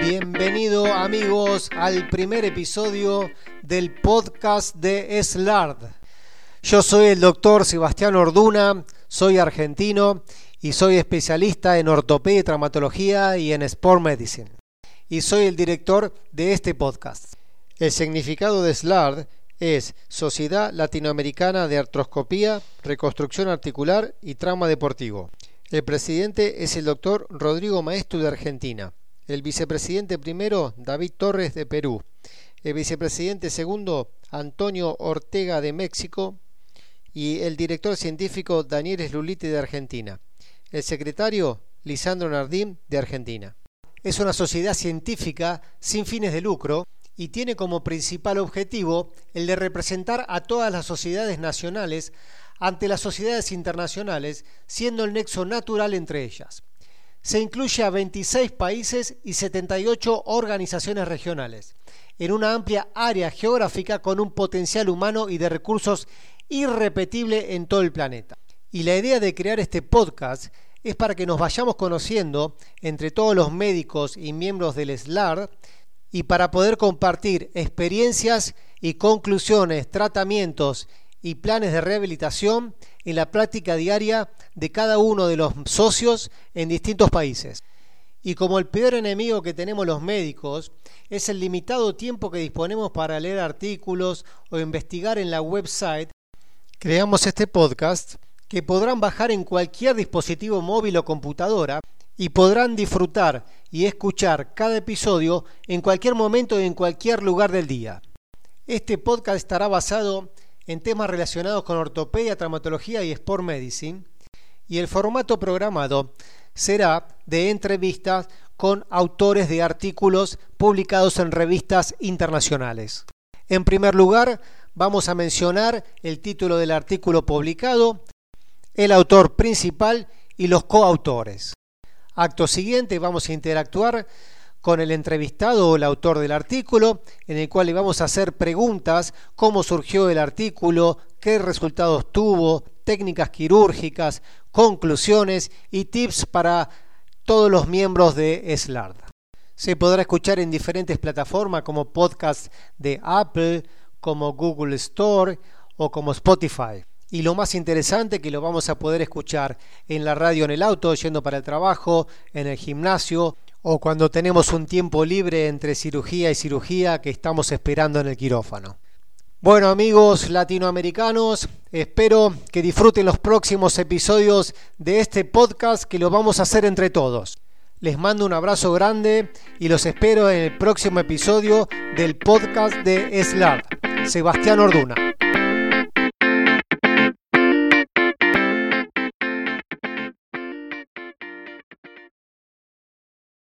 Bienvenido amigos al primer episodio del podcast de SLARD. Yo soy el doctor Sebastián Orduna, soy argentino y soy especialista en ortopedia y traumatología y en sport medicine. Y soy el director de este podcast. El significado de SLARD es Sociedad Latinoamericana de Artroscopía, Reconstrucción Articular y Trauma Deportivo. El presidente es el doctor Rodrigo Maestro de Argentina. El vicepresidente primero, David Torres de Perú. El vicepresidente segundo, Antonio Ortega de México. Y el director científico, Daniel Slulite de Argentina. El secretario, Lisandro Nardín de Argentina. Es una sociedad científica sin fines de lucro y tiene como principal objetivo el de representar a todas las sociedades nacionales ante las sociedades internacionales, siendo el nexo natural entre ellas. Se incluye a 26 países y 78 organizaciones regionales, en una amplia área geográfica con un potencial humano y de recursos irrepetible en todo el planeta. Y la idea de crear este podcast es para que nos vayamos conociendo entre todos los médicos y miembros del SLAR y para poder compartir experiencias y conclusiones, tratamientos y planes de rehabilitación en la práctica diaria de cada uno de los socios en distintos países. Y como el peor enemigo que tenemos los médicos es el limitado tiempo que disponemos para leer artículos o investigar en la website, creamos este podcast que podrán bajar en cualquier dispositivo móvil o computadora y podrán disfrutar y escuchar cada episodio en cualquier momento y en cualquier lugar del día. Este podcast estará basado en temas relacionados con ortopedia, traumatología y sport medicine. Y el formato programado será de entrevistas con autores de artículos publicados en revistas internacionales. En primer lugar, vamos a mencionar el título del artículo publicado, el autor principal y los coautores. Acto siguiente, vamos a interactuar con el entrevistado o el autor del artículo, en el cual le vamos a hacer preguntas, cómo surgió el artículo, qué resultados tuvo, técnicas quirúrgicas, conclusiones y tips para todos los miembros de SLARD. Se podrá escuchar en diferentes plataformas como podcast de Apple, como Google Store o como Spotify. Y lo más interesante que lo vamos a poder escuchar en la radio en el auto, yendo para el trabajo, en el gimnasio o cuando tenemos un tiempo libre entre cirugía y cirugía que estamos esperando en el quirófano. Bueno amigos latinoamericanos, espero que disfruten los próximos episodios de este podcast que lo vamos a hacer entre todos. Les mando un abrazo grande y los espero en el próximo episodio del podcast de SLAR. Sebastián Orduna.